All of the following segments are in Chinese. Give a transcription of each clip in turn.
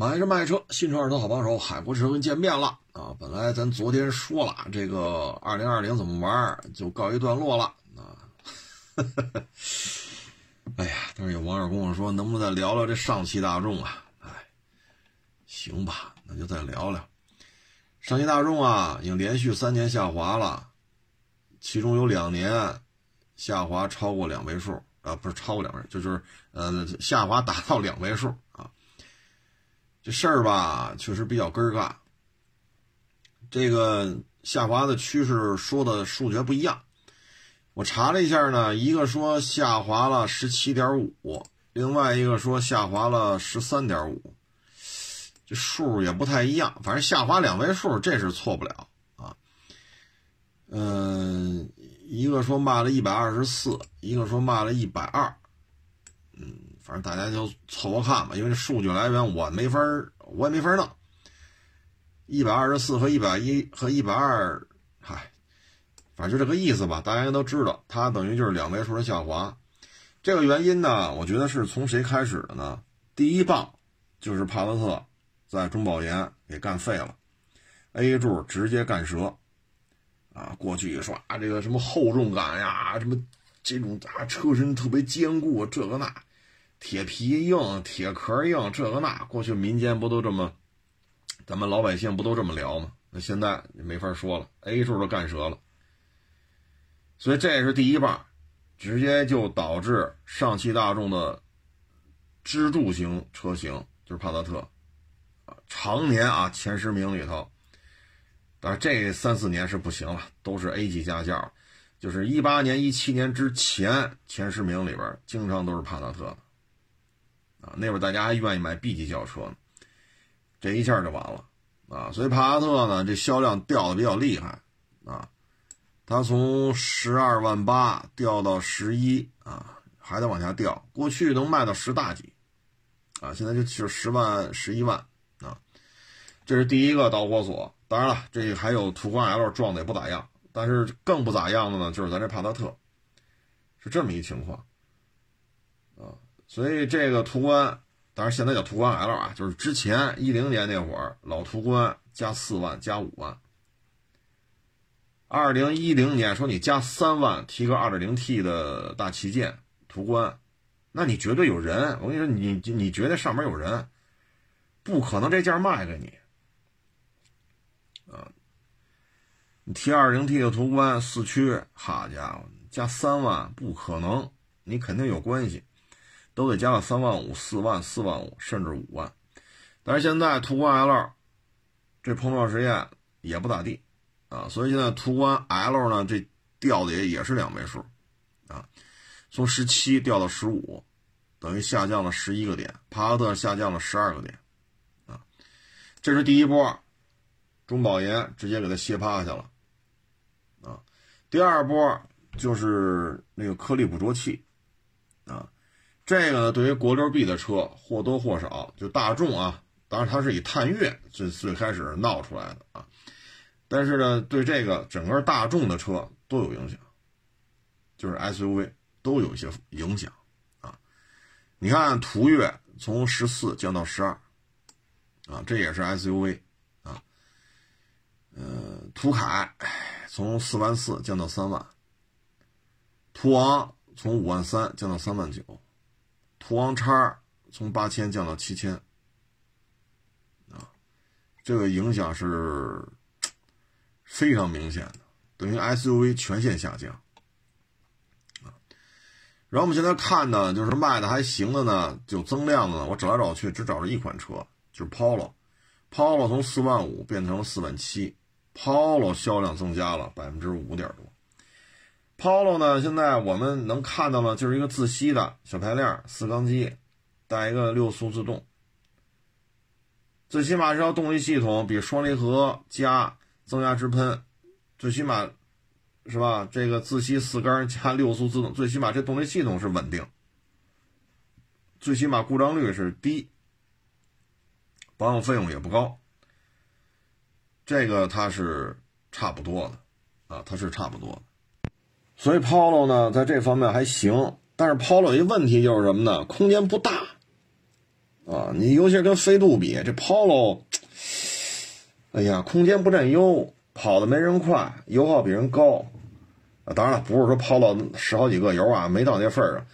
买车卖车，新车二手好帮手，海阔车跟见面了啊！本来咱昨天说了，这个二零二零怎么玩，就告一段落了啊。哎呀，但是有网友跟我说，能不能再聊聊这上汽大众啊？哎，行吧，那就再聊聊。上汽大众啊，已经连续三年下滑了，其中有两年下滑超过两位数啊，不是超过两位，就是呃下滑达到两位数。这事儿吧，确实比较根儿尬。这个下滑的趋势说的数学不一样，我查了一下呢，一个说下滑了十七点五，另外一个说下滑了十三点五。这数也不太一样，反正下滑两位数，这是错不了啊。嗯，一个说卖了一百二十四，一个说卖了一百二，反正大家就凑合看吧，因为数据来源我没法我也没法弄。一百二十四和一百一和一百二，嗨，反正就这个意思吧，大家应该都知道，它等于就是两位数的下滑。这个原因呢，我觉得是从谁开始的呢？第一棒就是帕萨特。在中保研给干废了，A 柱直接干折，啊，过去一说啊，这个什么厚重感呀，什么这种啊车身特别坚固，这个那，铁皮硬，铁壳硬，这个那，过去民间不都这么，咱们老百姓不都这么聊吗？那现在没法说了，A 柱都干折了，所以这是第一棒，直接就导致上汽大众的支柱型车型就是帕萨特。常年啊，前十名里头，但是这三四年是不行了，都是 A 级驾校，就是一八年、一七年之前前十名里边，经常都是帕萨特的，啊，那边大家还愿意买 B 级轿车呢，这一下就完了啊，所以帕萨特呢，这销量掉的比较厉害啊，它从十二万八掉到十一啊，还得往下掉，过去能卖到十大几，啊，现在就就十万、十一万啊。这是第一个导火索，当然了，这还有途观 L 撞的也不咋样，但是更不咋样的呢，就是咱这帕萨特，是这么一情况，所以这个途观，当然现在叫途观 L 啊，就是之前一零年那会儿老途观加四万加五万，二零一零年说你加三万提个二点零 T 的大旗舰途观，那你绝对有人，我跟你说，你你觉得上面有人，不可能这价卖给你。啊，你 T 二零 T 的途观四驱，好家伙，加三万不可能，你肯定有关系，都得加到三万五、四万、四万五，甚至五万。但是现在途观 L 这碰撞实验也不咋地啊，所以现在途观 L 呢，这掉的也也是两位数啊，从十七掉到十五，等于下降了十一个点，帕萨特下降了十二个点啊，这是第一波。中保研直接给他歇趴下了，啊，第二波就是那个颗粒捕捉器，啊，这个呢对于国六 B 的车或多或少，就大众啊，当然它是以探岳最最开始闹出来的啊，但是呢对这个整个大众的车都有影响，就是 SUV 都有一些影响啊，你看途岳从十四降到十二，啊，这也是 SUV 啊。呃，途凯从四万四降到三万，途昂从五万三降到三万九，途昂叉从八千降到七千，啊，这个影响是非常明显的，等于 SUV 全线下降，然后我们现在看呢，就是卖的还行的呢，就增量的呢，我找来找去只找着一款车，就是 Polo，Polo 从四万五变成了四万七。Polo 销量增加了百分之五点多。Polo 呢，现在我们能看到的就是一个自吸的小排量四缸机，带一个六速自动。最起码这套动力系统比双离合加增压直喷，最起码是吧？这个自吸四缸加六速自动，最起码这动力系统是稳定，最起码故障率是低，保养费用也不高。这个它是差不多的，啊，它是差不多的，所以 Polo 呢，在这方面还行，但是 Polo 有一问题就是什么呢？空间不大，啊，你尤其是跟飞度比，这 Polo，哎呀，空间不占优，跑的没人快，油耗比人高。啊，当然了，不是说 Polo 十好几个油啊，没到那份儿上，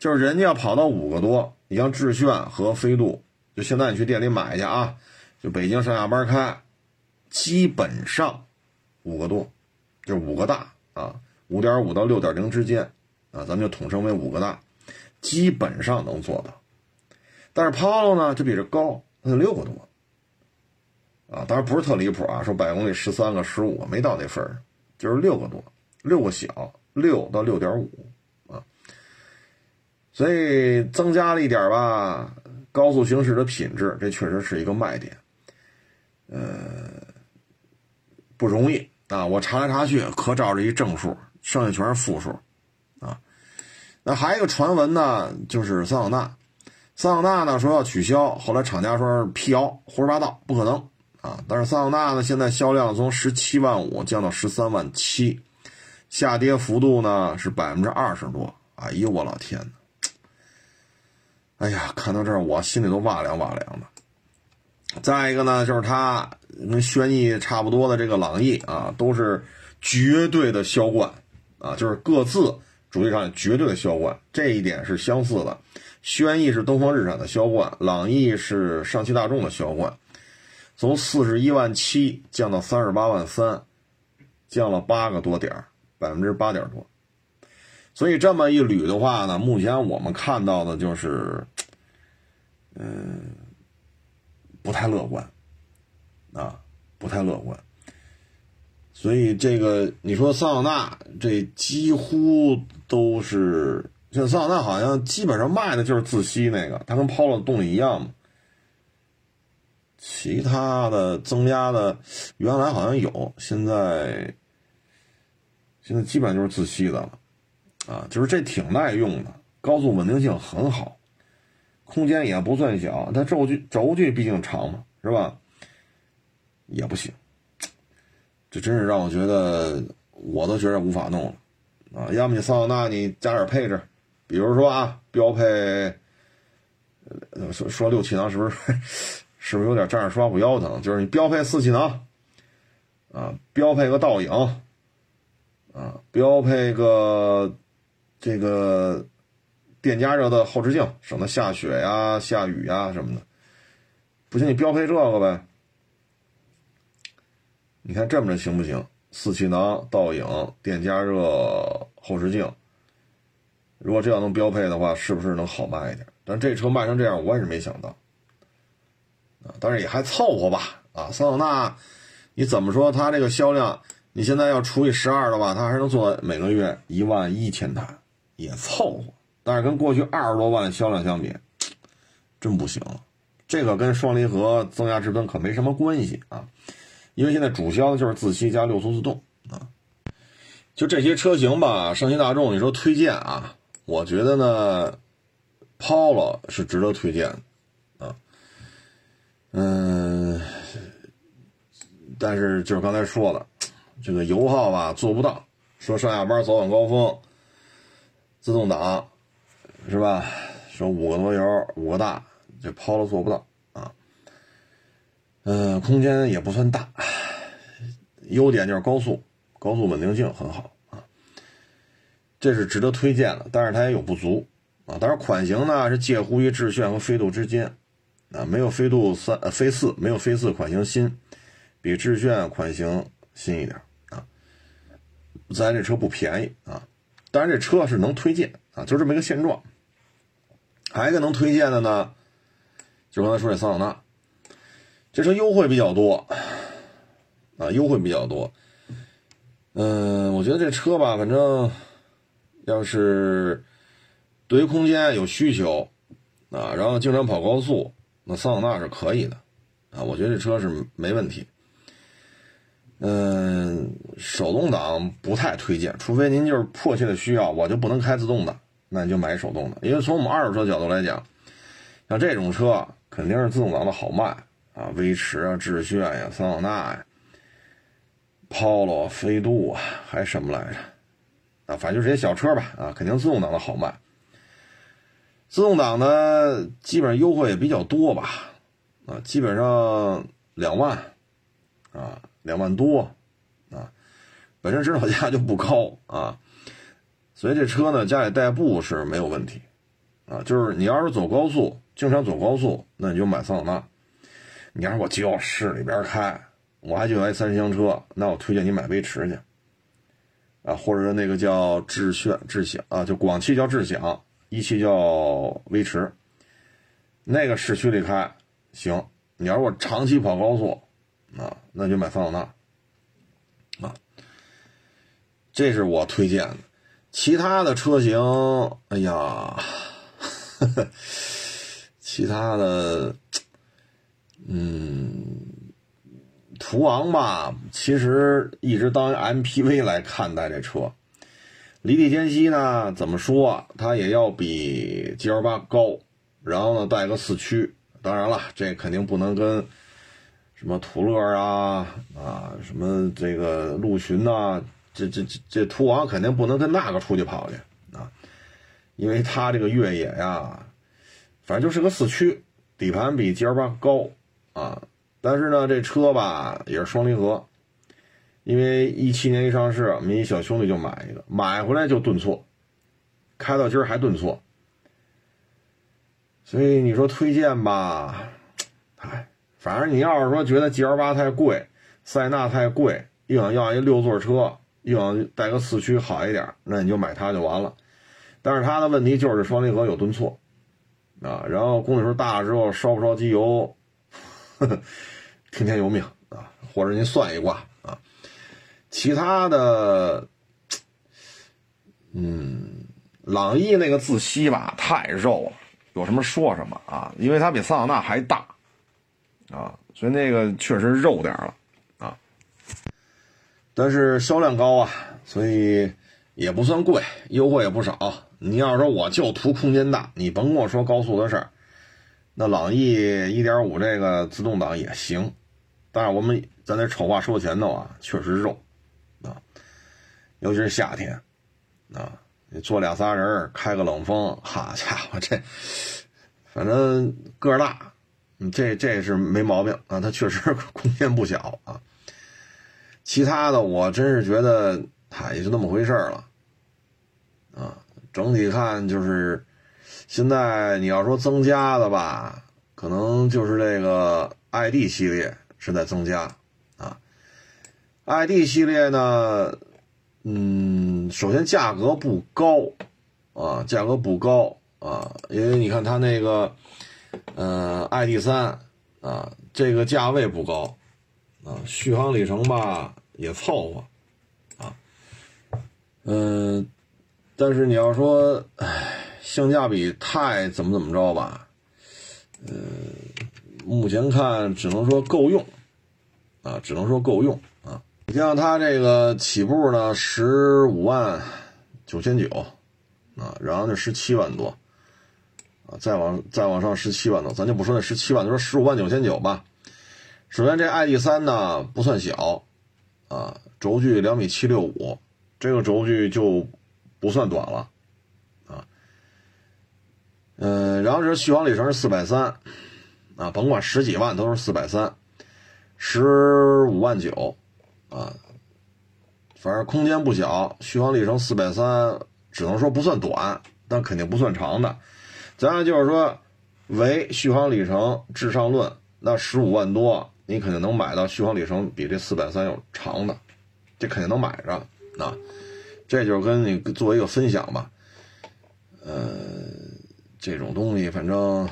就是人家要跑到五个多，你像致炫和飞度，就现在你去店里买去啊，就北京上下班开，基本上五个多，就五个大啊，五点五到六点零之间啊，咱们就统称为五个大，基本上能做到。但是 Polo 呢，就比这高，它就六个多，啊，当然不是特离谱啊，说百公里十三个、十五个没到那份儿，就是六个多，六个小，六到六点五啊，所以增加了一点吧，高速行驶的品质，这确实是一个卖点，呃，不容易。啊，我查来查去，可找着一正数，剩下全是负数，啊，那还有一个传闻呢，就是桑塔纳。桑塔纳呢说要取消，后来厂家说辟谣，胡说八道，不可能啊！但是桑塔纳呢现在销量从十七万五降到十三万七，下跌幅度呢是百分之二十多。哎呦我老天呐！哎呀，看到这儿我心里都哇凉哇凉的。再一个呢，就是它跟轩逸差不多的这个朗逸啊，都是绝对的销冠啊，就是各自主机上绝对的销冠，这一点是相似的。轩逸是东风日产的销冠，朗逸是上汽大众的销冠，从四十一万七降到三十八万三，降了八个多点百分之八点多。所以这么一捋的话呢，目前我们看到的就是，嗯，不太乐观，啊，不太乐观。所以这个你说桑塔纳这几乎都是。像桑塔纳好像基本上卖的就是自吸那个，它跟 Polo 动力一样嘛。其他的增压的，原来好像有，现在现在基本上就是自吸的了，啊，就是这挺耐用的，高速稳定性很好，空间也不算小，它轴距轴距毕竟长嘛，是吧？也不行，这真是让我觉得我都觉得无法弄了，啊，要么你桑塔纳你加点配置。比如说啊，标配，说说六气囊是不是是不是有点站着说话不腰疼？就是你标配四气囊，啊，标配个倒影，啊，标配个这个电加热的后视镜，省得下雪呀、下雨呀什么的。不行，你标配这个呗。你看这么着行不行？四气囊、倒影、电加热后视镜。如果这样能标配的话，是不是能好卖一点？但这车卖成这样，我也是没想到啊。但是也还凑合吧。啊，桑塔纳，你怎么说它这个销量？你现在要除以十二的话，它还能做每个月一万一千台，也凑合。但是跟过去二十多万销量相比，真不行。这个跟双离合增压直喷可没什么关系啊，因为现在主销就是自吸加六速自动啊。就这些车型吧，上汽大众，你说推荐啊？我觉得呢，Polo 是值得推荐的，啊，嗯，但是就是刚才说的，这个油耗吧做不到，说上下班早晚高峰，自动挡，是吧？说五个多油五个大，这 Polo 做不到啊，嗯，空间也不算大，优点就是高速，高速稳定性很好啊。这是值得推荐的，但是它也有不足啊。当然，款型呢是介乎于致炫和飞度之间，啊，没有飞度三呃飞四没有飞四款型新，比致炫款型新一点啊。咱这车不便宜啊，当然这车是能推荐啊，就这么一个现状。还有一个能推荐的呢，就刚才说这桑塔纳，这车优惠比较多啊，优惠比较多。嗯，我觉得这车吧，反正。要是对于空间有需求啊，然后经常跑高速，那桑塔纳是可以的啊，我觉得这车是没问题。嗯，手动挡不太推荐，除非您就是迫切的需要，我就不能开自动的，那你就买手动的。因为从我们二手车角度来讲，像这种车肯定是自动挡的好卖啊，威驰啊、致炫呀、桑塔纳呀、Polo、飞度啊，还什么来着？啊，反正就这些小车吧，啊，肯定自动挡的好卖。自动挡呢，基本上优惠也比较多吧，啊，基本上两万，啊，两万多，啊，本身指导价就不高啊，所以这车呢，家里代步是没有问题，啊，就是你要是走高速，经常走高速，那你就买桑塔纳。你要是我就要市里边开，我还就要一三厢车，那我推荐你买威驰去，啊，或者说那个叫智炫、智享啊，就广汽叫智享。一汽叫威驰，那个市区里开行。你要是我长期跑高速，啊，那就买桑塔纳，啊，这是我推荐的。其他的车型，哎呀，其他的，嗯，途昂吧，其实一直当 MPV 来看待这车。离地间隙呢？怎么说？它也要比 G L 八高，然后呢带个四驱。当然了，这肯定不能跟什么途乐啊啊什么这个陆巡呐，这这这这途昂肯定不能跟那个出去跑去啊，因为它这个越野呀，反正就是个四驱，底盘比 G L 八高啊，但是呢这车吧也是双离合。因为一七年一上市，我们一小兄弟就买一个，买回来就顿挫，开到今儿还顿挫。所以你说推荐吧，哎，反正你要是说觉得 G L 八太贵，塞纳太贵，又想要一六座车，又想带个四驱好一点，那你就买它就完了。但是它的问题就是双离合有顿挫啊，然后公里数大了之后烧不烧机油，听天由命啊，或者您算一卦啊。其他的，嗯，朗逸那个自吸吧，太肉了，有什么说什么啊，因为它比桑塔纳还大，啊，所以那个确实肉点了，啊，但是销量高啊，所以也不算贵，优惠也不少。你要说我就图空间大，你甭跟我说高速的事儿，那朗逸一点五这个自动挡也行，但是我们咱得丑话说前头啊，确实肉啊。尤其是夏天，啊，你坐俩仨人开个冷风，好家伙，这反正个儿大，这这是没毛病啊，它确实空间不小啊。其他的我真是觉得，它也就那么回事了，啊，整体看就是现在你要说增加的吧，可能就是这个 ID 系列是在增加啊，ID 系列呢。嗯，首先价格不高，啊，价格不高啊，因为你看它那个，呃，ID 三啊，这个价位不高，啊，续航里程吧也凑合，啊，嗯，但是你要说，唉，性价比太怎么怎么着吧，呃，目前看只能说够用，啊，只能说够用。啊。你像它这个起步呢，十五万九千九。啊，然后就十七万多。啊，再往再往上十七万多，咱就不说那十七万，就说十五万九千九吧。首先这 ID 三呢不算小。啊，轴距两米七六五，这个轴距就不算短了。嗯，然后这续航里程是四百三啊，甭管十几万都是四百三，十五万九。啊，反正空间不小，续航里程四百三，只能说不算短，但肯定不算长的。咱就是说，唯续航里程至上论，那十五万多，你肯定能买到续航里程比这四百三要长的，这肯定能买着。啊，这就是跟你做一个分享吧。呃，这种东西反正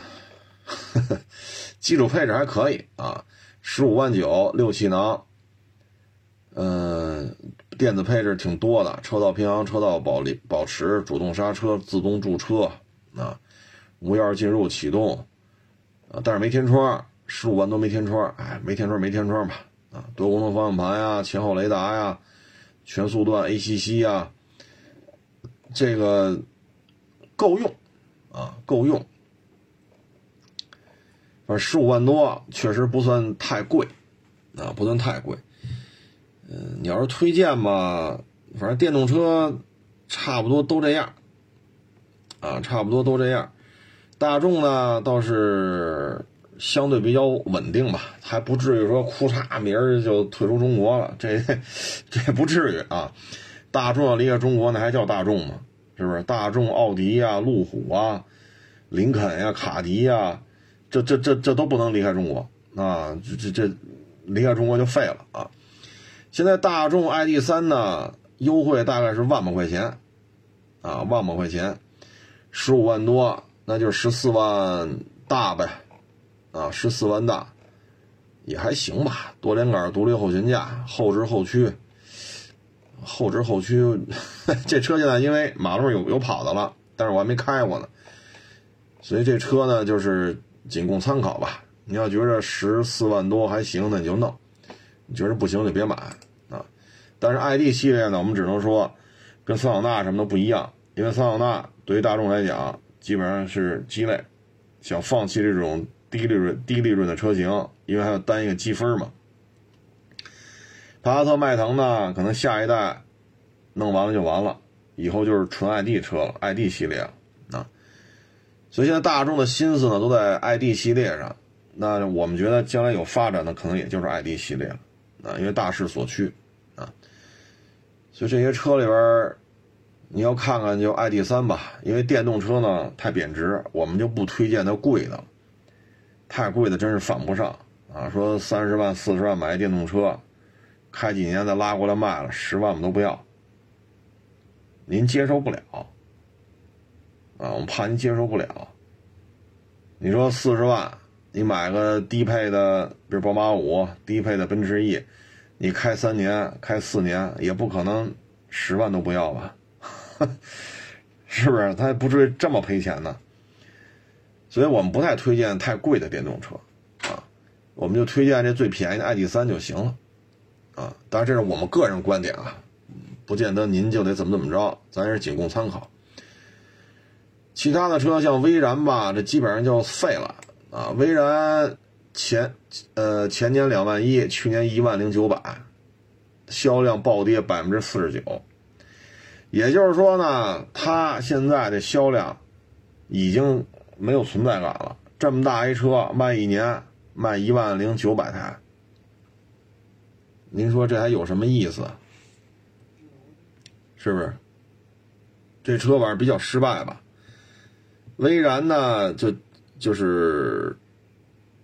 基础配置还可以啊，十五万九，六气囊。嗯，电子配置挺多的，车道平衡、车道保力保持、主动刹车、自动驻车啊，无钥匙进入启动啊，但是没天窗，十五万多没天窗，哎，没天窗没天窗吧啊，多功能方向盘呀，前后雷达呀，全速段 ACC 呀，这个够用啊，够用，反正十五万多确实不算太贵啊，不算太贵。嗯，你要是推荐吧，反正电动车差不多都这样，啊，差不多都这样。大众呢倒是相对比较稳定吧，还不至于说哭嚓明儿就退出中国了，这 这不至于啊。大众要离开中国，那还叫大众吗？是不是？大众、奥迪呀、路虎啊、林肯呀、卡迪呀，这这这这都不能离开中国啊！这这这离开中国就废了啊！现在大众 ID.3 呢，优惠大概是万把块钱啊，万把块钱，十五万多。那就十四万大呗，啊，十四万大，也还行吧。多连杆、独立后悬架、后置后驱、后置后驱，这车现在因为马路上有有跑的了，但是我还没开过呢，所以这车呢就是仅供参考吧。你要觉着十四万多还行，那你就弄；你觉着不行就别买啊。但是 ID 系列呢，我们只能说跟桑塔纳什么的不一样，因为桑塔纳对于大众来讲。基本上是鸡肋，想放弃这种低利润、低利润的车型，因为还要单一个积分嘛。帕萨特、迈腾呢，可能下一代弄完了就完了，以后就是纯 ID 车了，ID 系列了啊。所以现在大众的心思呢都在 ID 系列上，那我们觉得将来有发展的可能也就是 ID 系列了啊，因为大势所趋啊。所以这些车里边。你要看看就 ID 三吧，因为电动车呢太贬值，我们就不推荐它贵的了，太贵的真是犯不上啊！说三十万、四十万买电动车，开几年再拉过来卖了，十万我们都不要，您接受不了啊！我们怕您接受不了。你说四十万，你买个低配的，比如宝马五，低配的奔驰 E，你开三年、开四年，也不可能十万都不要吧？是不是？他也不至于这么赔钱呢。所以我们不太推荐太贵的电动车，啊，我们就推荐这最便宜的 ID 三就行了，啊，当然这是我们个人观点啊，不见得您就得怎么怎么着，咱也是仅供参考。其他的车像威然吧，这基本上就废了啊。威然前呃前年两万一，去年一万零九百，销量暴跌百分之四十九。也就是说呢，它现在的销量已经没有存在感了。这么大一车卖一年卖一万零九百台，您说这还有什么意思？是不是？这车玩比较失败吧？威然呢，就就是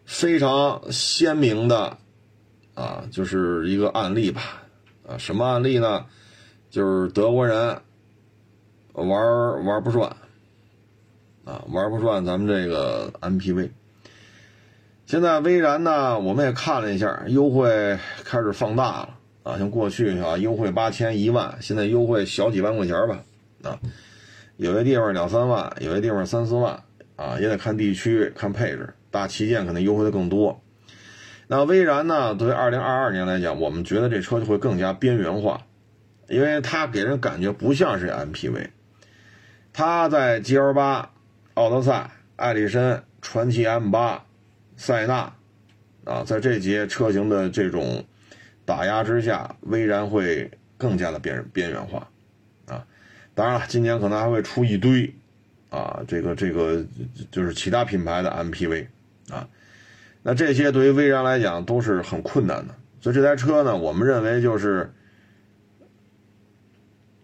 非常鲜明的啊，就是一个案例吧。啊，什么案例呢？就是德国人玩玩不转啊，玩不转咱们这个 MPV。现在威然呢，我们也看了一下，优惠开始放大了啊，像过去啊，优惠八千一万，现在优惠小几万块钱吧啊，有些地方两三万，有些地方三四万啊，也得看地区看配置，大旗舰可能优惠的更多。那威然呢，对于二零二二年来讲，我们觉得这车就会更加边缘化。因为它给人感觉不像是 MPV，它在 GL8、奥德赛、艾力绅、传祺 M8、塞纳啊，在这些车型的这种打压之下，威然会更加的边边缘化啊。当然了，今年可能还会出一堆啊，这个这个就是其他品牌的 MPV 啊。那这些对于威然来讲都是很困难的，所以这台车呢，我们认为就是。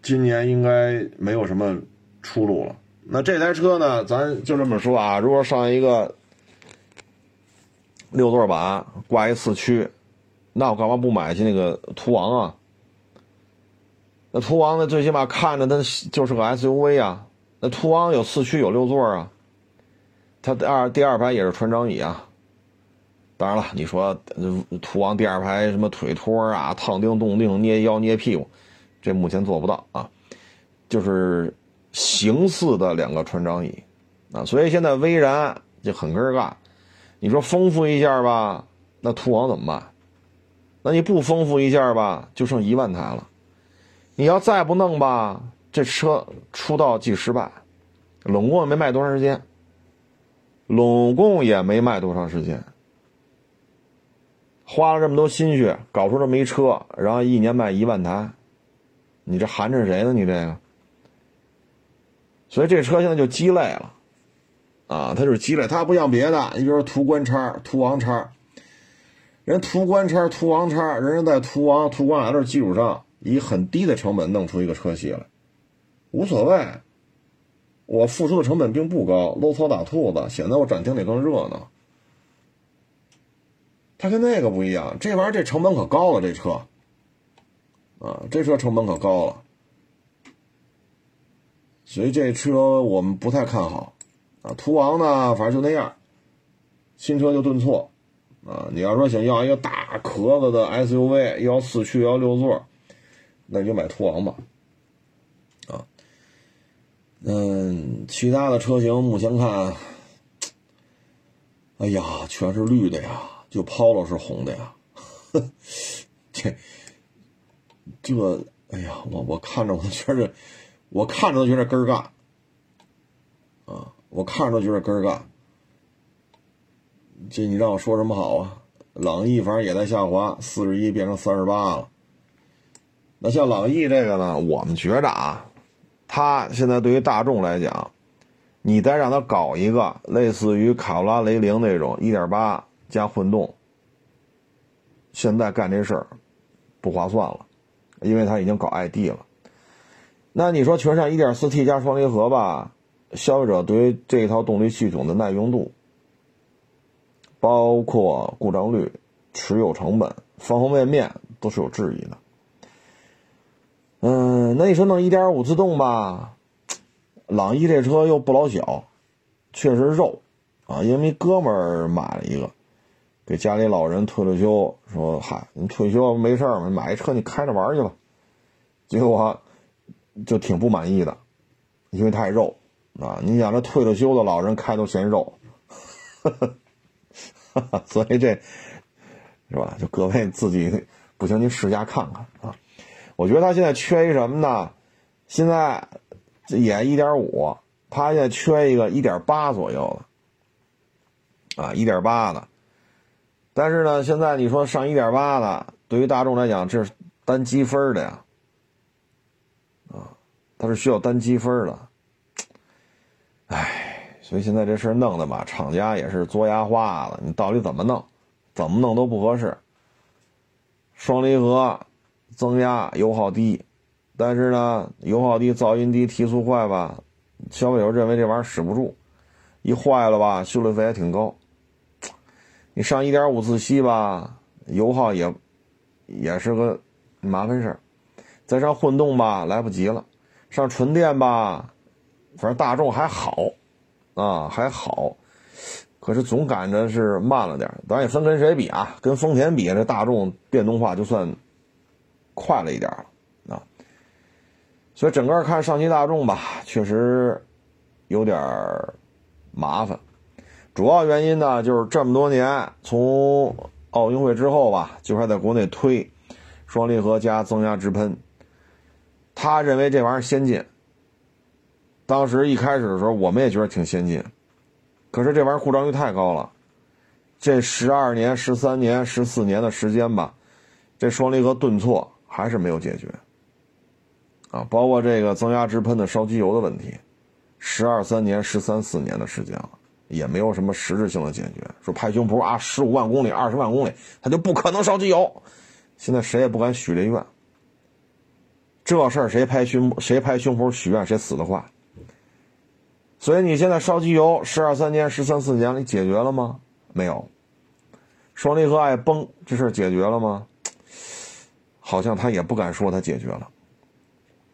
今年应该没有什么出路了。那这台车呢？咱就这么说啊，如果上一个六座版，挂一四驱，那我干嘛不买去那个途昂啊？那途昂呢，最起码看着它就是个 SUV 啊。那途昂有四驱有六座啊，它二第二排也是船长椅啊。当然了，你说途昂第二排什么腿托啊、烫钉动钉、捏腰捏屁股。这目前做不到啊，就是形似的两个船长椅啊，所以现在威然就很尴尬。你说丰富一下吧，那途昂怎么办？那你不丰富一下吧，就剩一万台了。你要再不弄吧，这车出道即失败，拢共也没卖多长时间，拢共也没卖多长时间，花了这么多心血搞出这么一车，然后一年卖一万台。你这寒碜谁呢？你这个，所以这车现在就鸡肋了，啊，它就是鸡肋，它不像别的，你比如说途观叉、途昂叉，人途观叉、途昂叉，人家在途昂、途观 L 基础上，以很低的成本弄出一个车系来，无所谓，我付出的成本并不高，搂草打兔子，显得我展厅里更热闹。它跟那个不一样，这玩意儿这成本可高了，这车，啊，这车成本可高了，所以这车我们不太看好。啊，途昂呢，反正就那样，新车就顿挫，啊，你要说想要一个大壳子的 SUV，要四驱要六座，那你就买途昂吧，啊，嗯，其他的车型目前看，哎呀，全是绿的呀，就 Polo 是红的呀，这这，哎呀，我我看着我觉着，我看着都觉得根儿干，啊。我看着都觉得根儿干，这你让我说什么好啊？朗逸反正也在下滑，四十一变成三十八了。那像朗逸这个呢，我们觉着啊，它现在对于大众来讲，你再让它搞一个类似于卡罗拉雷凌那种一点八加混动，现在干这事儿不划算了，因为它已经搞 ID 了。那你说全上一点四 T 加双离合吧？消费者对于这一套动力系统的耐用度，包括故障率、持有成本，方方面面都是有质疑的。嗯，那你说弄1.5自动吧，朗逸这车又不老小，确实肉啊。因为哥们儿买了一个，给家里老人退了休，说：“嗨，你退休没事嘛，买一车你开着玩去吧。”结果就挺不满意的，因为太肉。啊，你想这退了休的老人开都嫌肉，所以这是吧？就各位自己不行，您试驾看看啊。我觉得他现在缺一什么呢？现在也一点五，他现在缺一个一点八左右的啊，一点八的。但是呢，现在你说上一点八的，对于大众来讲，这是单积分的呀，啊，它是需要单积分的。唉，所以现在这事弄的吧，厂家也是作牙花了。你到底怎么弄，怎么弄都不合适。双离合，增压，油耗低，但是呢，油耗低，噪音低，提速快吧，消费者认为这玩意儿使不住，一坏了吧，修理费也挺高。你上1.5自吸吧，油耗也也是个麻烦事儿。再上混动吧，来不及了。上纯电吧。反正大众还好，啊还好，可是总感觉是慢了点咱也分跟谁比啊，跟丰田比，这大众电动化就算快了一点了啊。所以整个看上汽大众吧，确实有点麻烦。主要原因呢，就是这么多年从奥运会之后吧，就还在国内推双离合加增压直喷，他认为这玩意儿先进。当时一开始的时候，我们也觉得挺先进，可是这玩意儿故障率太高了。这十二年、十三年、十四年的时间吧，这双离合顿挫还是没有解决。啊，包括这个增压直喷的烧机油的问题，十二三年、十三四年的时间了，也没有什么实质性的解决。说拍胸脯啊，十五万公里、二十万公里，它就不可能烧机油。现在谁也不敢许这愿。这事儿谁拍胸谁拍胸脯许愿，谁死的快。所以你现在烧机油十二三年、十三四年，你解决了吗？没有。双离合爱崩这事解决了吗？好像他也不敢说他解决了。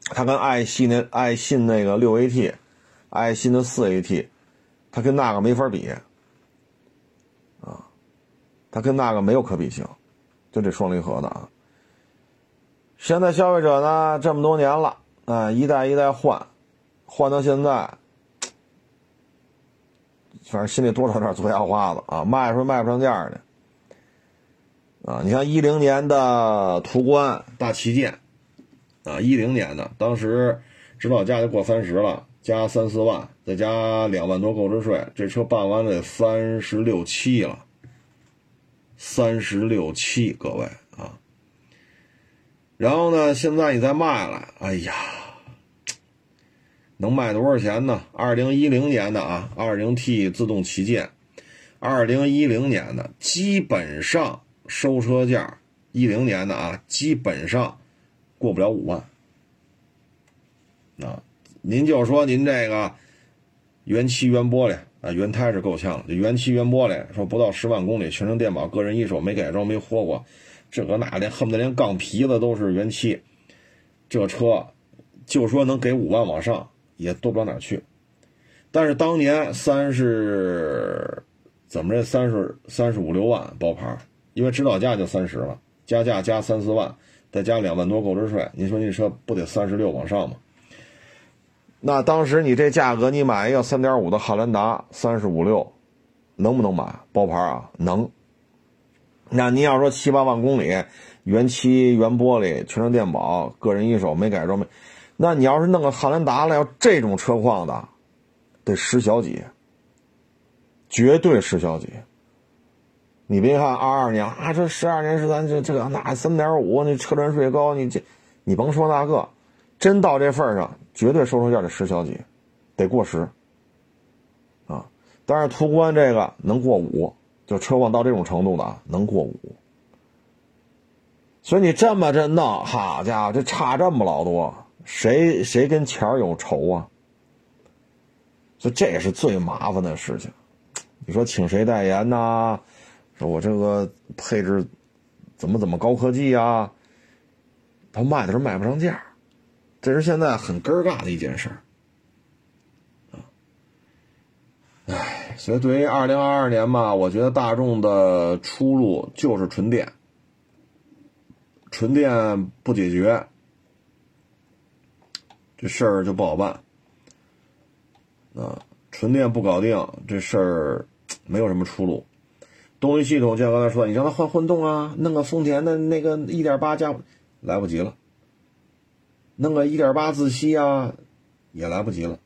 他跟爱信那爱信那个六 AT，爱信的四 AT，他跟那个没法比。啊，他跟那个没有可比性，就这双离合的啊。现在消费者呢，这么多年了，啊，一代一代换，换到现在。反正心里多少有点做牙花子啊，卖说卖不上价的啊。你看一零年的途观大旗舰啊，一零年的，当时指导价就过三十了，加三四万，再加两万多购置税，这车办完了得三十六七了，三十六七，各位啊。然后呢，现在你再卖了，哎呀，能卖多少钱呢？二零一零年的啊，二零 T 自动旗舰，二零一零年的基本上收车价，一零年的啊，基本上过不了五万。啊，您就说您这个原漆原玻璃啊，原胎是够呛了，原漆原玻璃说不到十万公里，全程电保，个人一手没改装没豁过，这个那连恨不得连杠皮子都是原漆，这车就说能给五万往上。也多不了哪去，但是当年三十怎么着三十三十五六万包牌，因为指导价就三十了，加价加三四万，再加两万多购置税，你说这车不得三十六往上吗？那当时你这价格，你买一个三点五的汉兰达，三十五六，能不能买包牌啊？能。那你要说七八万公里，原漆原玻璃，全程电保，个人一手没改装没。那你要是弄个汉兰达了，要这种车况的，得十小几，绝对十小几。你别看二二年啊，这十二年十三这这个那三点五，那车船税高，你这你甭说那个，真到这份上，绝对收车价得十小几，得过十。啊，但是途观这个能过五，就车况到这种程度的能过五。所以你这么着弄，好家伙，这差这么老多。谁谁跟钱儿有仇啊？所以这也是最麻烦的事情。你说请谁代言呐？说我这个配置怎么怎么高科技啊？他卖的时候卖不上价，这是现在很尴尬的一件事儿。唉，所以对于二零二二年吧，我觉得大众的出路就是纯电，纯电不解决。这事儿就不好办，啊，纯电不搞定，这事儿没有什么出路。动力系统，就像刚才说，你让他换混动啊，弄个丰田的那个1.8加，来不及了；弄个1.8自吸啊，也来不及了。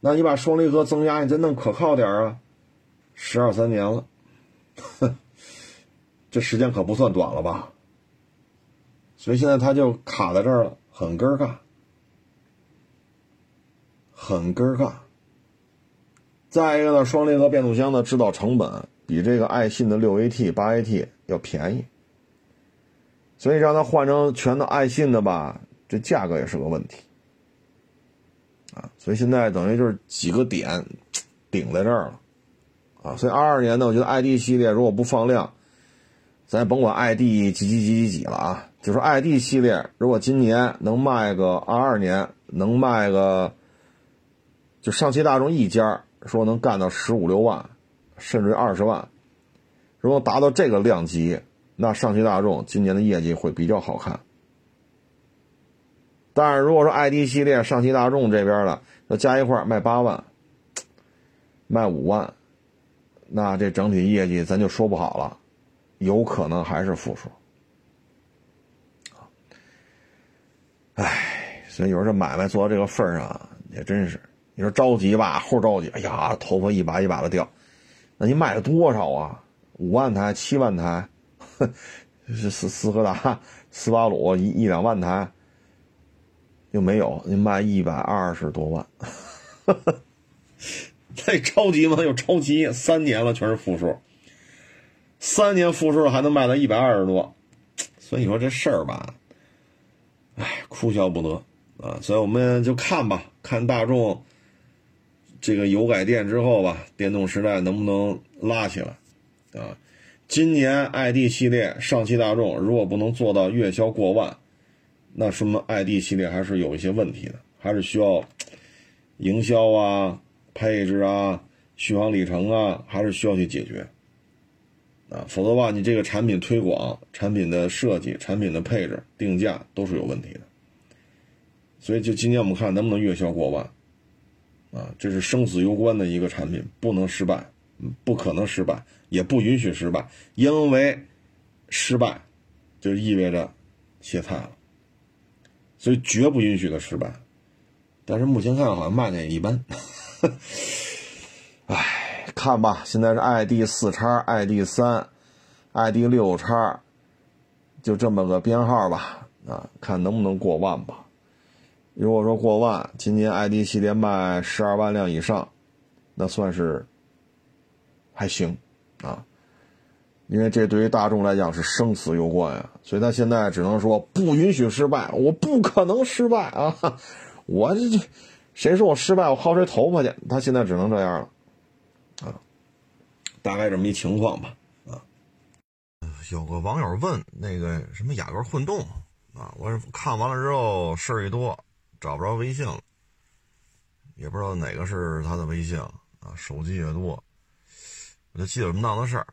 那你把双离合增压，你再弄可靠点啊，十二三年了，这时间可不算短了吧？所以现在他就卡在这儿了，很尴尬。很尴尬。再一个呢，双离合变速箱的制造成本比这个爱信的六 AT、八 AT 要便宜，所以让它换成全的爱信的吧，这价格也是个问题。啊，所以现在等于就是几个点顶在这儿了，啊，所以二二年呢，我觉得 ID 系列如果不放量，咱甭管 ID 几几几几几了啊，就说 ID 系列如果今年能卖个二二年能卖个。就上汽大众一家说能干到十五六万，甚至于二十万，如果达到这个量级，那上汽大众今年的业绩会比较好看。但是如果说 ID 系列上汽大众这边的要加一块卖八万，卖五万，那这整体业绩咱就说不好了，有可能还是负数。唉，所以有时候买卖做到这个份上，也真是。你说着急吧，齁着急！哎呀，头发一把一把的掉。那你卖了多少啊？五万台、七万台，是斯斯柯达、斯巴鲁一一两万台，又没有。你卖一百二十多万，太着急吗？又着急，三年了全是负数，三年负数还能卖到一百二十多，所以说这事儿吧，哎，哭笑不得啊！所以我们就看吧，看大众。这个油改电之后吧，电动时代能不能拉起来？啊，今年 ID 系列上汽大众如果不能做到月销过万，那说明 ID 系列还是有一些问题的，还是需要营销啊、配置啊、续航里程啊，还是需要去解决。啊，否则的话，你这个产品推广、产品的设计、产品的配置、定价都是有问题的。所以，就今年我们看能不能月销过万。啊，这是生死攸关的一个产品，不能失败，不可能失败，也不允许失败，因为失败就意味着歇菜了，所以绝不允许的失败。但是目前看好像卖的也一般，哎，看吧，现在是 ID 四叉、ID 三、ID 六叉，就这么个编号吧，啊，看能不能过万吧。如果说过万，今年 ID 系列卖十二万辆以上，那算是还行啊。因为这对于大众来讲是生死攸关呀，所以他现在只能说不允许失败，我不可能失败啊！我这这，谁说我失败，我薅谁头发去？他现在只能这样了啊，大概这么一情况吧啊。有个网友问那个什么雅阁混动啊，我看完了之后事儿一多，找不着微信了，也不知道哪个是他的微信啊，手机也多，我就记得这么档子事儿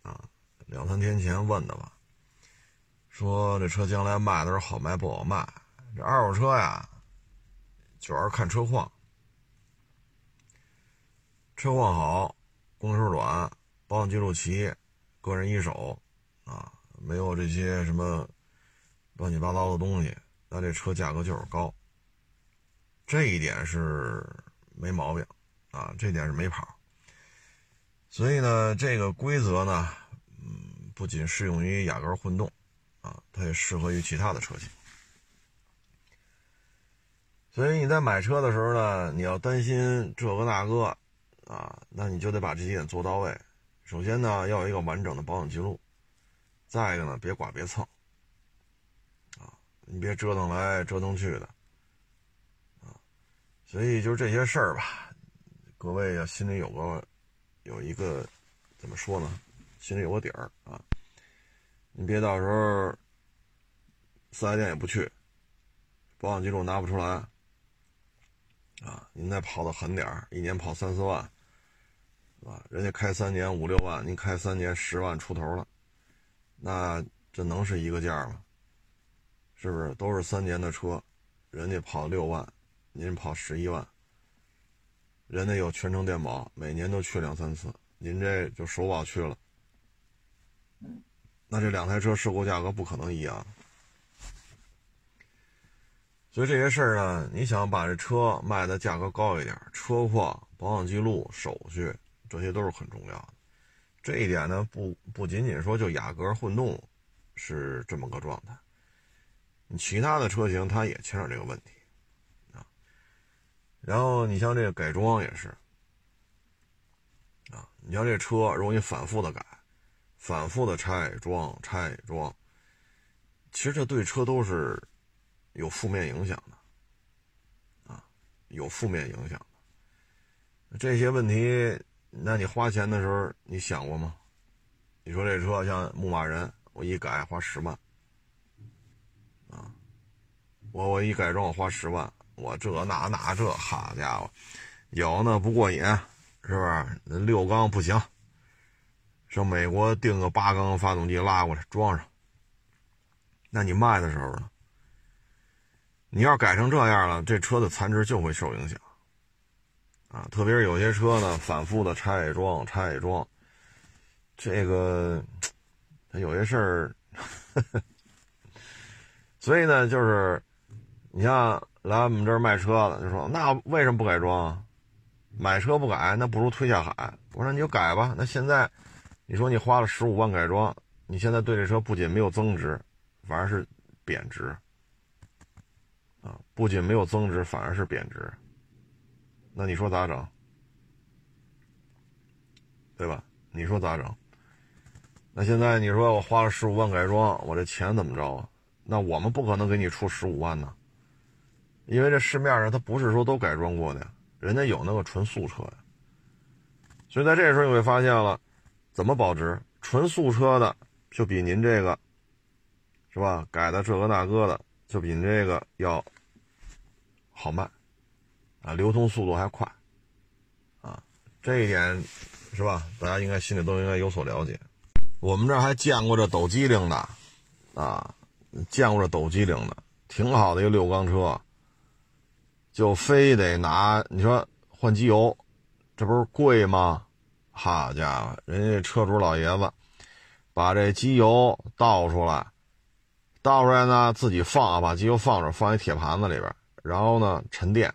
啊。两三天前问的吧，说这车将来卖的时候好卖不好卖？这二手车呀，主要是看车况，车况好，公时短，保养记录齐，个人一手，啊，没有这些什么乱七八糟的东西，那这车价格就是高。这一点是没毛病，啊，这点是没跑。所以呢，这个规则呢。嗯不仅适用于雅阁混动，啊，它也适合于其他的车型。所以你在买车的时候呢，你要担心这个那个，啊，那你就得把这几点做到位。首先呢，要有一个完整的保养记录；再一个呢，别刮别蹭，啊，你别折腾来折腾去的，所以就这些事儿吧，各位要心里有个有一个怎么说呢？心里有个底儿啊，你别到时候四 S 店也不去，保养记录拿不出来啊，您再跑的狠点儿，一年跑三四万，是吧？人家开三年五六万，您开三年十万出头了，那这能是一个价吗？是不是？都是三年的车，人家跑六万，您跑十一万，人家有全程电保，每年都去两三次，您这就首保去了。那这两台车事故价格不可能一样，所以这些事儿呢，你想把这车卖的价格高一点，车况、保养记录、手续，这些都是很重要的。这一点呢，不不仅仅说就雅阁混动是这么个状态，你其他的车型它也牵扯这个问题。然后你像这个改装也是啊，你像这车容易反复的改。反复的拆装拆装，其实这对车都是有负面影响的，啊，有负面影响的。这些问题，那你花钱的时候你想过吗？你说这车像牧马人，我一改花十万，啊，我我一改装我花十万，我这那那这，好家伙，有那不过瘾，是不是？那六缸不行。上美国订个八缸发动机拉过来装上，那你卖的时候呢？你要改成这样了，这车的残值就会受影响啊！特别是有些车呢，反复的拆装拆装，这个它有些事儿，所以呢，就是你像来我们这儿卖车的，就说那为什么不改装啊？买车不改，那不如推下海。我说你就改吧，那现在。你说你花了十五万改装，你现在对这车不仅没有增值，反而是贬值，啊，不仅没有增值，反而是贬值，那你说咋整？对吧？你说咋整？那现在你说我花了十五万改装，我这钱怎么着啊？那我们不可能给你出十五万呢，因为这市面上它不是说都改装过的，人家有那个纯素车呀，所以在这时候你会发现了。怎么保值？纯素车的就比您这个，是吧？改的这个那个的，就比您这个要好卖，啊，流通速度还快，啊，这一点是吧？大家应该心里都应该有所了解。我们这还见过这抖机灵的，啊，见过这抖机灵的，挺好的一个六缸车，就非得拿你说换机油，这不是贵吗？好家伙，人家车主老爷子把这机油倒出来，倒出来呢自己放，把机油放着，放一铁盘子里边，然后呢沉淀，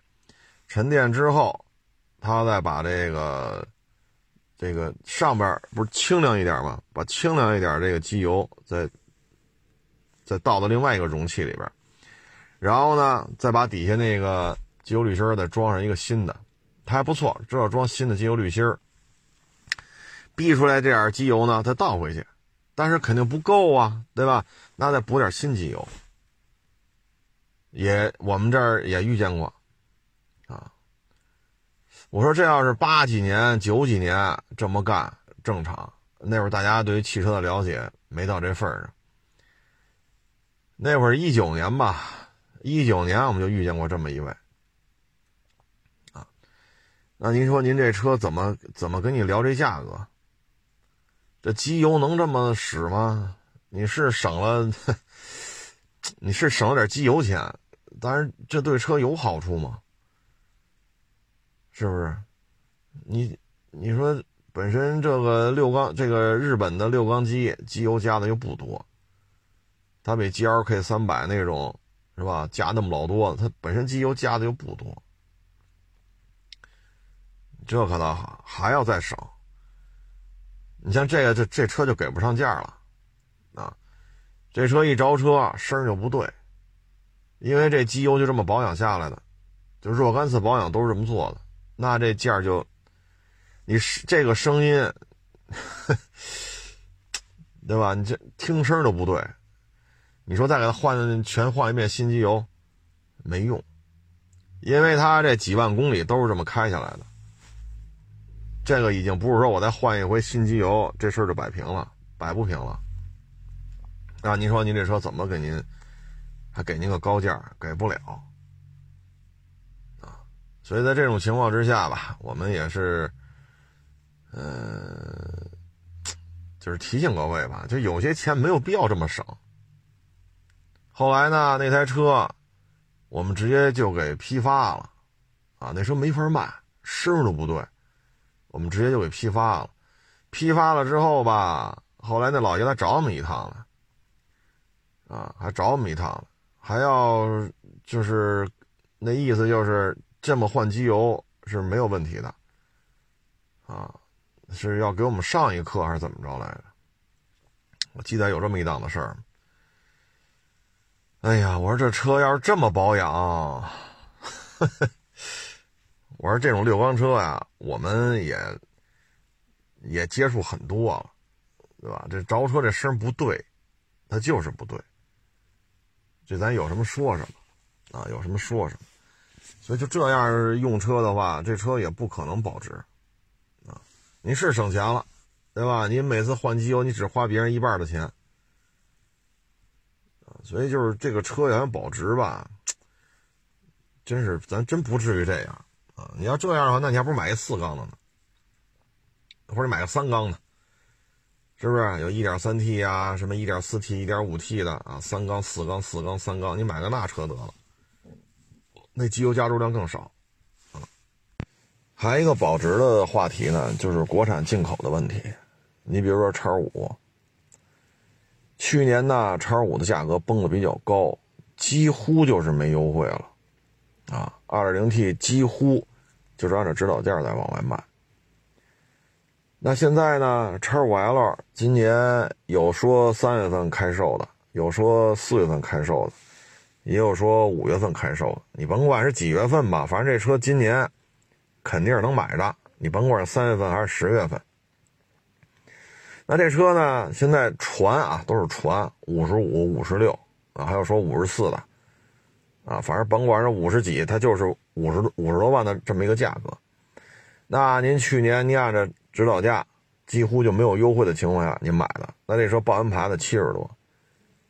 沉淀之后，他再把这个这个上边不是清凉一点吗？把清凉一点这个机油再再倒到另外一个容器里边，然后呢，再把底下那个机油滤芯再装上一个新的，它还不错，只要装新的机油滤芯逼出来这点机油呢，再倒回去，但是肯定不够啊，对吧？那再补点新机油。也我们这儿也遇见过，啊，我说这要是八几年、九几年这么干正常，那会儿大家对于汽车的了解没到这份儿上。那会儿一九年吧，一九年我们就遇见过这么一位，那您说您这车怎么怎么跟你聊这价格？这机油能这么使吗？你是省了？你是省了点机油钱，但是这对车有好处吗？是不是？你你说本身这个六缸，这个日本的六缸机机油加的又不多，它比 G L K 三百那种是吧？加那么老多，它本身机油加的又不多，这可倒好，还要再省。你像这个，这这车就给不上价了，啊。这车一着车声就不对，因为这机油就这么保养下来的，就若干次保养都是这么做的，那这价就，你这个声音，对吧？你这听声都不对，你说再给他换全换一遍新机油，没用，因为他这几万公里都是这么开下来的，这个已经不是说我再换一回新机油，这事儿就摆平了，摆不平了。那，您说您这车怎么给您，还给您个高价？给不了，啊，所以在这种情况之下吧，我们也是，呃，就是提醒各位吧，就有些钱没有必要这么省。后来呢，那台车我们直接就给批发了，啊，那车没法卖，声都不对，我们直接就给批发了。批发了之后吧，后来那老爷子找我们一趟了。啊，还找我们一趟，还要就是那意思就是这么换机油是没有问题的，啊，是要给我们上一课还是怎么着来着？我记得有这么一档子事儿。哎呀，我说这车要是这么保养，我说这种六缸车呀，我们也也接触很多了，对吧？这着车这声不对，它就是不对。这咱有什么说什么，啊，有什么说什么，所以就这样用车的话，这车也不可能保值，啊，你是省钱了，对吧？你每次换机油，你只花别人一半的钱，所以就是这个车要想保值吧，真是咱真不至于这样，你要这样的话，那你还不如买一四缸的呢，或者买个三缸的。是不是有 1.3T 呀，什么 1.4T、1.5T 的啊？三缸、四缸、四缸、三缸，你买个那车得了，那机油加注量更少啊。还一个保值的话题呢，就是国产进口的问题。你比如说叉五，去年呢叉五的价格崩的比较高，几乎就是没优惠了啊。2.0T 几乎就是按照指导价在往外卖。那现在呢？叉五 L 今年有说三月份开售的，有说四月份开售的，也有说五月份开售的。你甭管是几月份吧，反正这车今年肯定是能买的。你甭管是三月份还是十月份。那这车呢？现在传啊，都是传五十五、五十六啊，还有说五十四的啊，反正甭管是五十几，它就是五十五十多万的这么一个价格。那您去年您按照指导价几乎就没有优惠的情况下，您买的那那时候报完牌的七十多，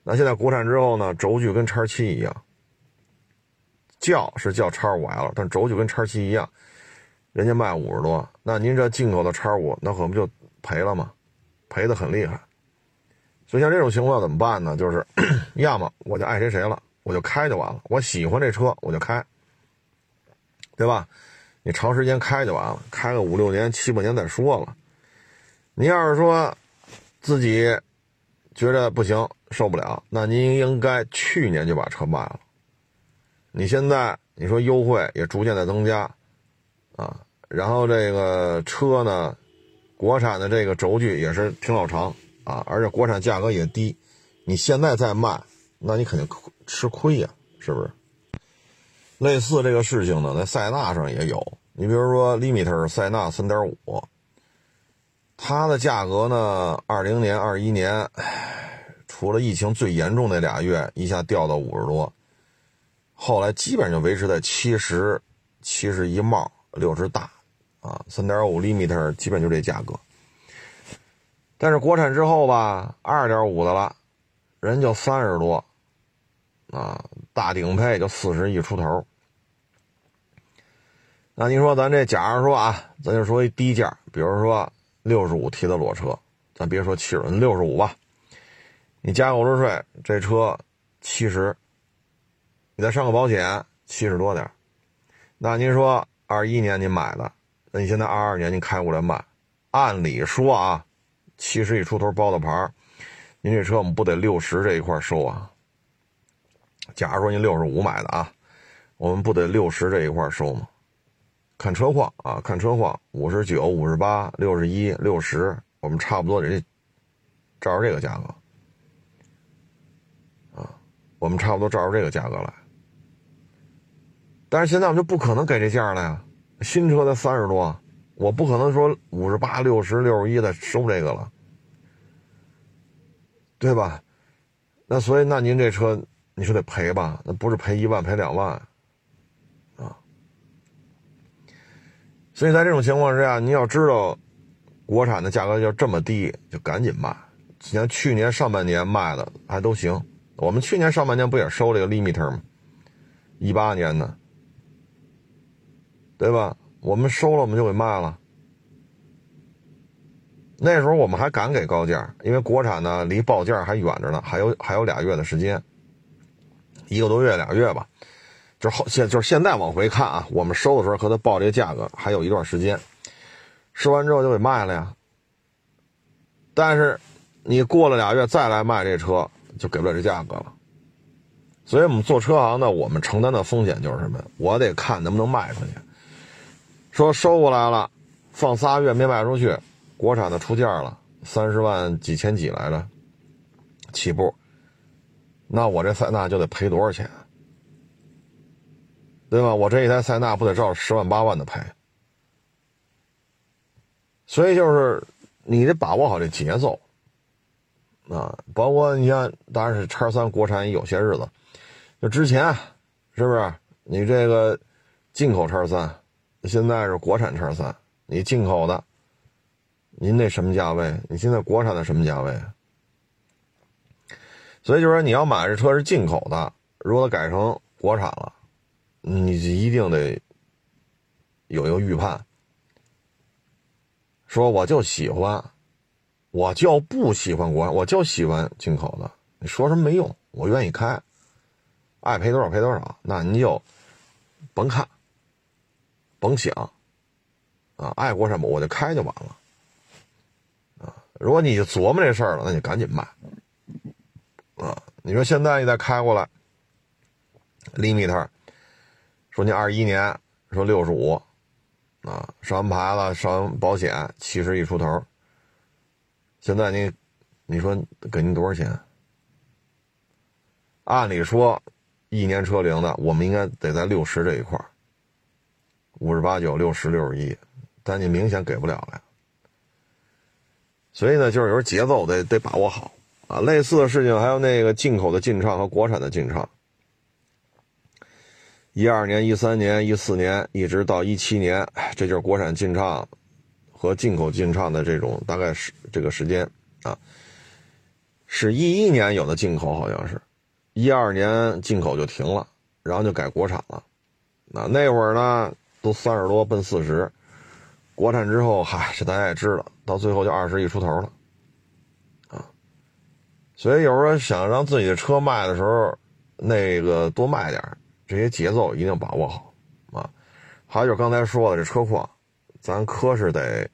那现在国产之后呢，轴距跟叉七一样，叫是叫叉五 L，但轴距跟叉七一样，人家卖五十多，那您这进口的叉五，那可不就赔了吗？赔的很厉害。所以像这种情况怎么办呢？就是 要么我就爱谁谁了，我就开就完了，我喜欢这车我就开，对吧？你长时间开就完了，开个五六年、七八年再说了。你要是说自己觉得不行、受不了，那您应该去年就把车卖了。你现在你说优惠也逐渐在增加啊，然后这个车呢，国产的这个轴距也是挺老长啊，而且国产价格也低，你现在再卖，那你肯定吃亏呀，是不是？类似这个事情呢，在塞纳上也有。你比如说，limiter 塞纳3.5，它的价格呢，二零年、二一年，除了疫情最严重那俩月，一下掉到五十多，后来基本上就维持在七十、七十一帽、六十大，啊，三点五 limiter 基本就这价格。但是国产之后吧，二点五的了，人就三十多，啊，大顶配就四十一出头。那你说咱这，假如说啊，咱就说一低价，比如说六十五提的裸车，咱别说七十，六十五吧，你加购置税，这车七十，你再上个保险，七十多点那您说二一年您买的，那你现在二二年您开过来卖，按理说啊。七十一出头包的牌您这车我们不得六十这一块收啊？假如说您六十五买的啊，我们不得六十这一块收吗？看车况啊，看车况，五十九、五十八、六十一、六十，我们差不多得照着这个价格啊，我们差不多照着这个价格来。但是现在我们就不可能给这价了呀，新车才三十多。我不可能说五十八、六十、六十一的收这个了，对吧？那所以，那您这车你说得赔吧？那不是赔一万，赔两万啊！所以在这种情况之下，你要知道，国产的价格要这么低，就赶紧卖。你像去年上半年卖的还都行，我们去年上半年不也收这个 limiter 吗？一八年的，对吧？我们收了，我们就给卖了。那时候我们还敢给高价，因为国产呢离报价还远着呢，还有还有俩月的时间，一个多月俩月吧。就是后现就是现在往回看啊，我们收的时候和他报这个价格还有一段时间，收完之后就给卖了呀。但是你过了俩月再来卖这车，就给不了这价格了。所以我们做车行的，我们承担的风险就是什么？我得看能不能卖出去。说收过来了，放仨月没卖出去，国产的出价了，三十万几千几来着，起步。那我这塞纳就得赔多少钱？对吧？我这一台塞纳不得照十万八万的赔？所以就是你得把握好这节奏啊！包括你像，当然是叉三国产有些日子，就之前是不是？你这个进口叉三。现在是国产叉三，你进口的，您那什么价位？你现在国产的什么价位？所以就说，你要买这车是进口的，如果改成国产了，你就一定得有一个预判，说我就喜欢，我就不喜欢国，我就喜欢进口的。你说什么没用，我愿意开，爱赔多少赔多少，那你就甭看。甭想，啊，爱国产么我就开就完了，啊，如果你琢磨这事儿了，那你赶紧卖，你说现在你再开过来，limit 说你二一年说六十五，啊，上完牌了，上完保险七十一出头，现在你，你说给您多少钱？按理说，一年车龄的，我们应该得在六十这一块儿。五十八九六十六十一，但你明显给不了了，所以呢，就是有时候节奏得得把握好啊。类似的事情还有那个进口的进畅和国产的进畅，一二年、一三年、一四年一直到一七年，这就是国产进畅和进口进畅的这种大概是这个时间啊。是一一年有的进口，好像是，一二年进口就停了，然后就改国产了。那那会儿呢？都三十多奔四十，国产之后，嗨，这大家也知道，到最后就二十一出头了，所以有时候想让自己的车卖的时候，那个多卖点这些节奏一定把握好，啊，还有就是刚才说的这车况，咱可是得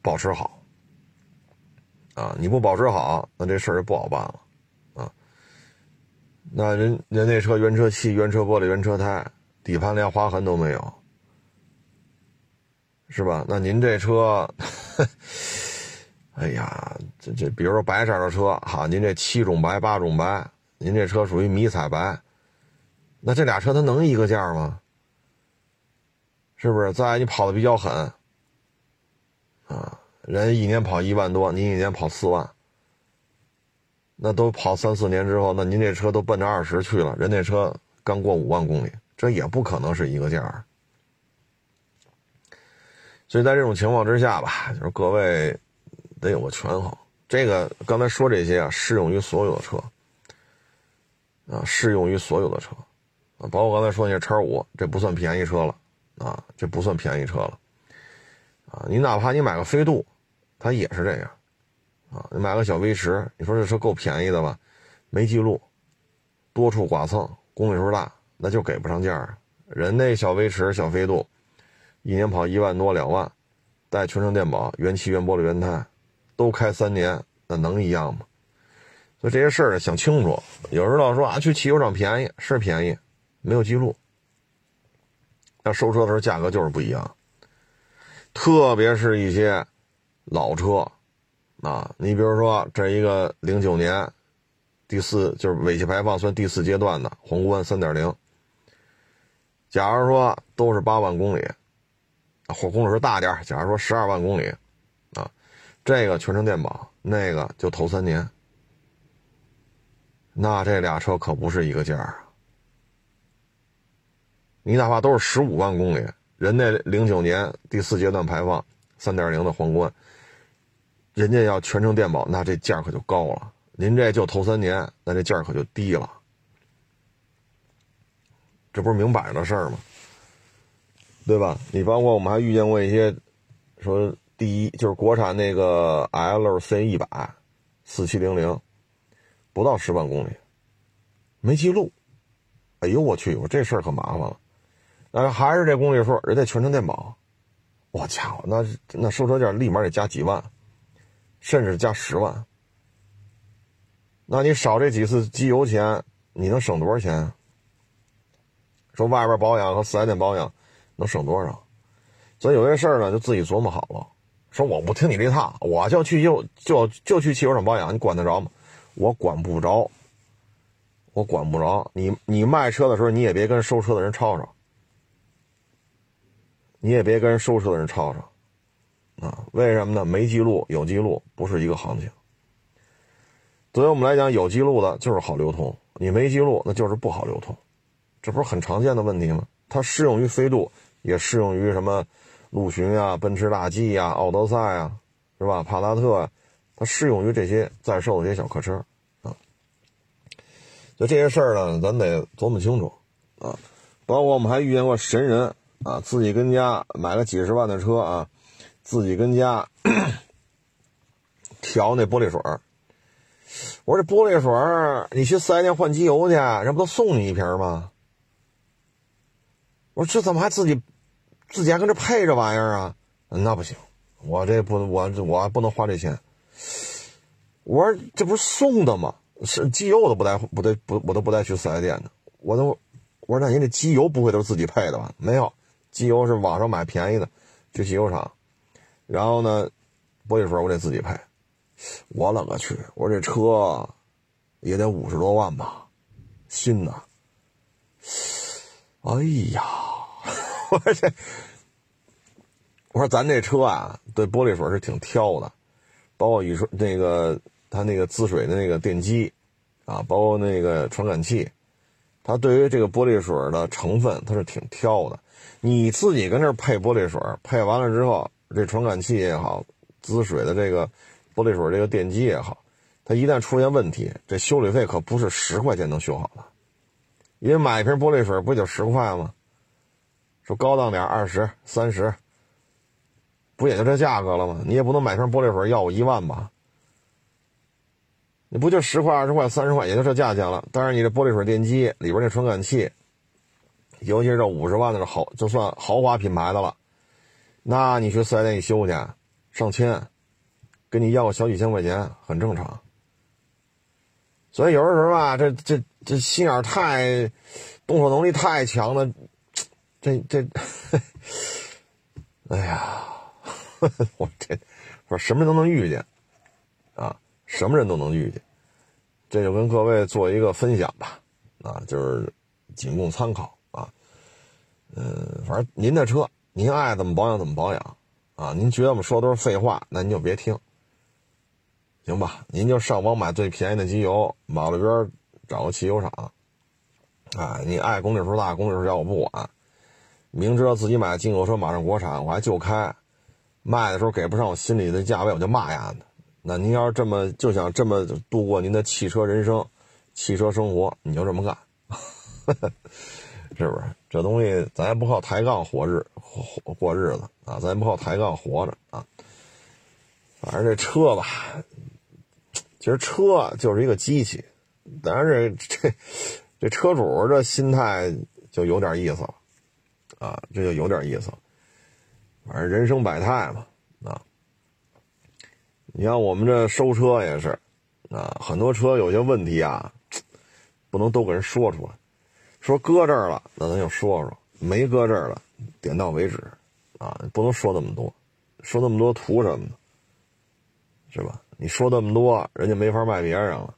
保持好，啊，你不保持好，那这事儿就不好办了，啊，那人人那车原车漆、原车玻璃、原车胎。底盘连划痕都没有，是吧？那您这车，哎呀，这这，比如说白色的车，哈，您这七种白八种白，您这车属于迷彩白，那这俩车它能一个价吗？是不是？再你跑的比较狠，啊，人一年跑一万多，您一年跑四万，那都跑三四年之后，那您这车都奔着二十去了，人那车刚过五万公里，这也不可能是一个价。所以在这种情况之下吧，就是各位得有个权衡。这个刚才说这些啊，适用于所有的车，啊，适用于所有的车，啊，包括刚才说那叉五，这不算便宜车了，啊，这不算便宜车了，啊，你哪怕你买个飞度，它也是这样，啊，你买个小威驰，你说这车够便宜的吧？没记录，多处剐蹭，公里数大，那就给不上价。人那小威驰、小飞度，一年跑一万多、两万，带全程电保，原漆、原玻璃、原胎。都开三年，那能一样吗？所以这些事儿想清楚。有人老说啊，去汽修厂便宜是便宜，没有记录。那收车的时候价格就是不一样。特别是一些老车啊，你比如说这一个零九年第四就是尾气排放算第四阶段的皇冠三点零。假如说都是八万公里，或公里数大点假如说十二万公里。这个全程电保，那个就头三年，那这俩车可不是一个价啊！你哪怕都是十五万公里，人那零九年第四阶段排放三点零的皇冠，人家要全程电保，那这价可就高了。您这就头三年，那这价可就低了。这不是明摆着的事儿吗？对吧？你包括我们还遇见过一些说。第一就是国产那个 L C 一百，四七零零，不到十万公里，没记录。哎呦我去，我这事儿可麻烦了。但是还是这公里数，人家全程电保。我家伙，那那收车价立马得加几万，甚至加十万。那你少这几次机油钱，你能省多少钱？说外边保养和四 S 店保养能省多少？所以有些事儿呢，就自己琢磨好了。说我不听你这套，我就去就就就去汽修厂保养，你管得着吗？我管不着，我管不着。你你卖车的时候，你也别跟收车的人吵吵，你也别跟收车的人吵吵，啊？为什么呢？没记录有记录不是一个行情。对于我们来讲，有记录的就是好流通，你没记录那就是不好流通，这不是很常见的问题吗？它适用于飞度，也适用于什么？陆巡啊，奔驰大 G 啊，奥德赛啊，是吧？帕萨特，它适用于这些在售的这些小客车啊。就这些事儿呢，咱得琢磨清楚啊。包括我们还遇见过神人啊，自己跟家买了几十万的车啊，自己跟家 调那玻璃水我说这玻璃水你去四 S 店换机油去，人不都送你一瓶吗？我说这怎么还自己？自己还跟这配这玩意儿啊？那不行，我这不我我不能花这钱。我说这不是送的吗？是机油我都不带不带不我都不带去四 S 店的。我都我说那您这机油不会都是自己配的吧？没有，机油是网上买便宜的，去汽修厂。然后呢，玻璃水我得自己配。我勒个去！我说这车也得五十多万吧，新的。哎呀！我说这，我说咱这车啊，对玻璃水是挺挑的，包括你说那个它那个滋水的那个电机，啊，包括那个传感器，它对于这个玻璃水的成分它是挺挑的。你自己跟这配玻璃水，配完了之后，这传感器也好，滋水的这个玻璃水这个电机也好，它一旦出现问题，这修理费可不是十块钱能修好的，因为买一瓶玻璃水不就十块吗？说高档点二十三十，不也就这价格了吗？你也不能买瓶玻璃水要我一万吧？你不就十块二十块三十块，也就这价钱了。但是你这玻璃水电机里边那传感器，尤其是这五十万的豪，就算豪华品牌的了，那你去四 S 店一修去，上千，跟你要个小几千块钱很正常。所以有的时候吧，这这这心眼太，动手能力太强了。这这，哎呀，我这，我什么人都能遇见，啊，什么人都能遇见，这就跟各位做一个分享吧，啊，就是仅供参考啊。嗯，反正您的车，您爱怎么保养怎么保养啊。您觉得我们说的都是废话，那您就别听，行吧？您就上网买最便宜的机油，马路边找个汽油厂啊。你爱公里数大，公里数小我不管。明知道自己买进口车马上国产，我还就开，卖的时候给不上我心里的价位，我就骂丫的。那您要是这么就想这么度过您的汽车人生、汽车生活，你就这么干，是不是？这东西咱也不靠抬杠活日过日子啊，咱也不靠抬杠活着啊。反正这车吧，其实车就是一个机器，但是这这车主这心态就有点意思了。啊，这就有点意思，反正人生百态嘛，啊，你像我们这收车也是，啊，很多车有些问题啊，不能都给人说出来，说搁这儿了，那咱就说说；没搁这儿了，点到为止，啊，不能说那么多，说那么多图什么呢？是吧？你说那么多，人家没法卖别人了，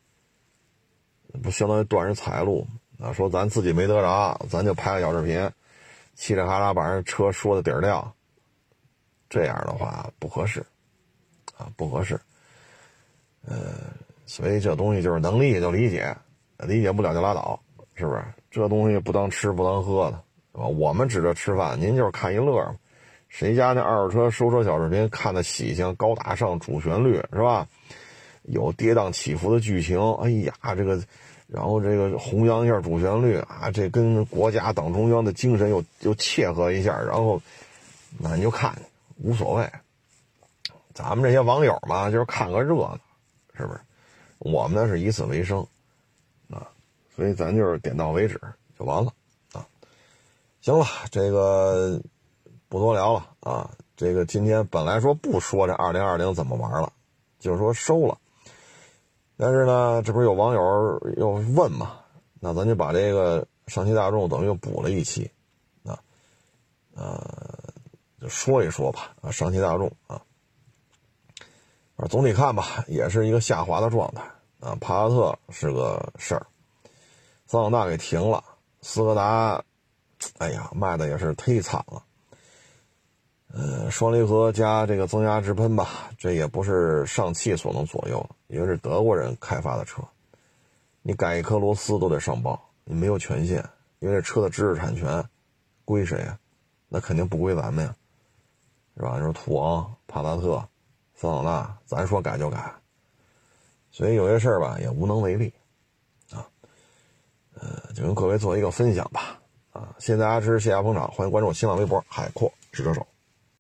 不相当于断人财路？啊，说咱自己没得着，咱就拍个小视频。嘁哩哈啦把人车说的底儿掉，这样的话不合适，啊不合适，呃，所以这东西就是能理解就理解，理解不了就拉倒，是不是？这东西不当吃不当喝的，是吧？我们指着吃饭，您就是看一乐。谁家那二手车收车小视频看的喜庆、高大上、主旋律是吧？有跌宕起伏的剧情，哎呀，这个。然后这个弘扬一下主旋律啊，这跟国家党中央的精神又又切合一下，然后那你就看无所谓。咱们这些网友嘛，就是看个热闹，是不是？我们呢是以此为生啊，所以咱就是点到为止就完了啊。行了，这个不多聊了啊。这个今天本来说不说这二零二零怎么玩了，就是说收了。但是呢，这不是有网友又问嘛？那咱就把这个上汽大众等于又补了一期，啊，呃，就说一说吧。啊，上汽大众啊，啊，总体看吧，也是一个下滑的状态。啊，帕萨特是个事儿，桑塔纳给停了，斯柯达，哎呀，卖的也是忒惨了。呃，双离合加这个增压直喷吧，这也不是上汽所能左右的，因为是德国人开发的车，你改一颗螺丝都得上报，你没有权限，因为这车的知识产权归谁啊？那肯定不归咱们呀，是吧？你说途昂、帕萨特、桑塔纳，咱说改就改，所以有些事儿吧也无能为力，啊，呃，就跟各位做一个分享吧，啊，谢谢大家支持，谢谢捧场，欢迎关注新浪微博海阔试车手。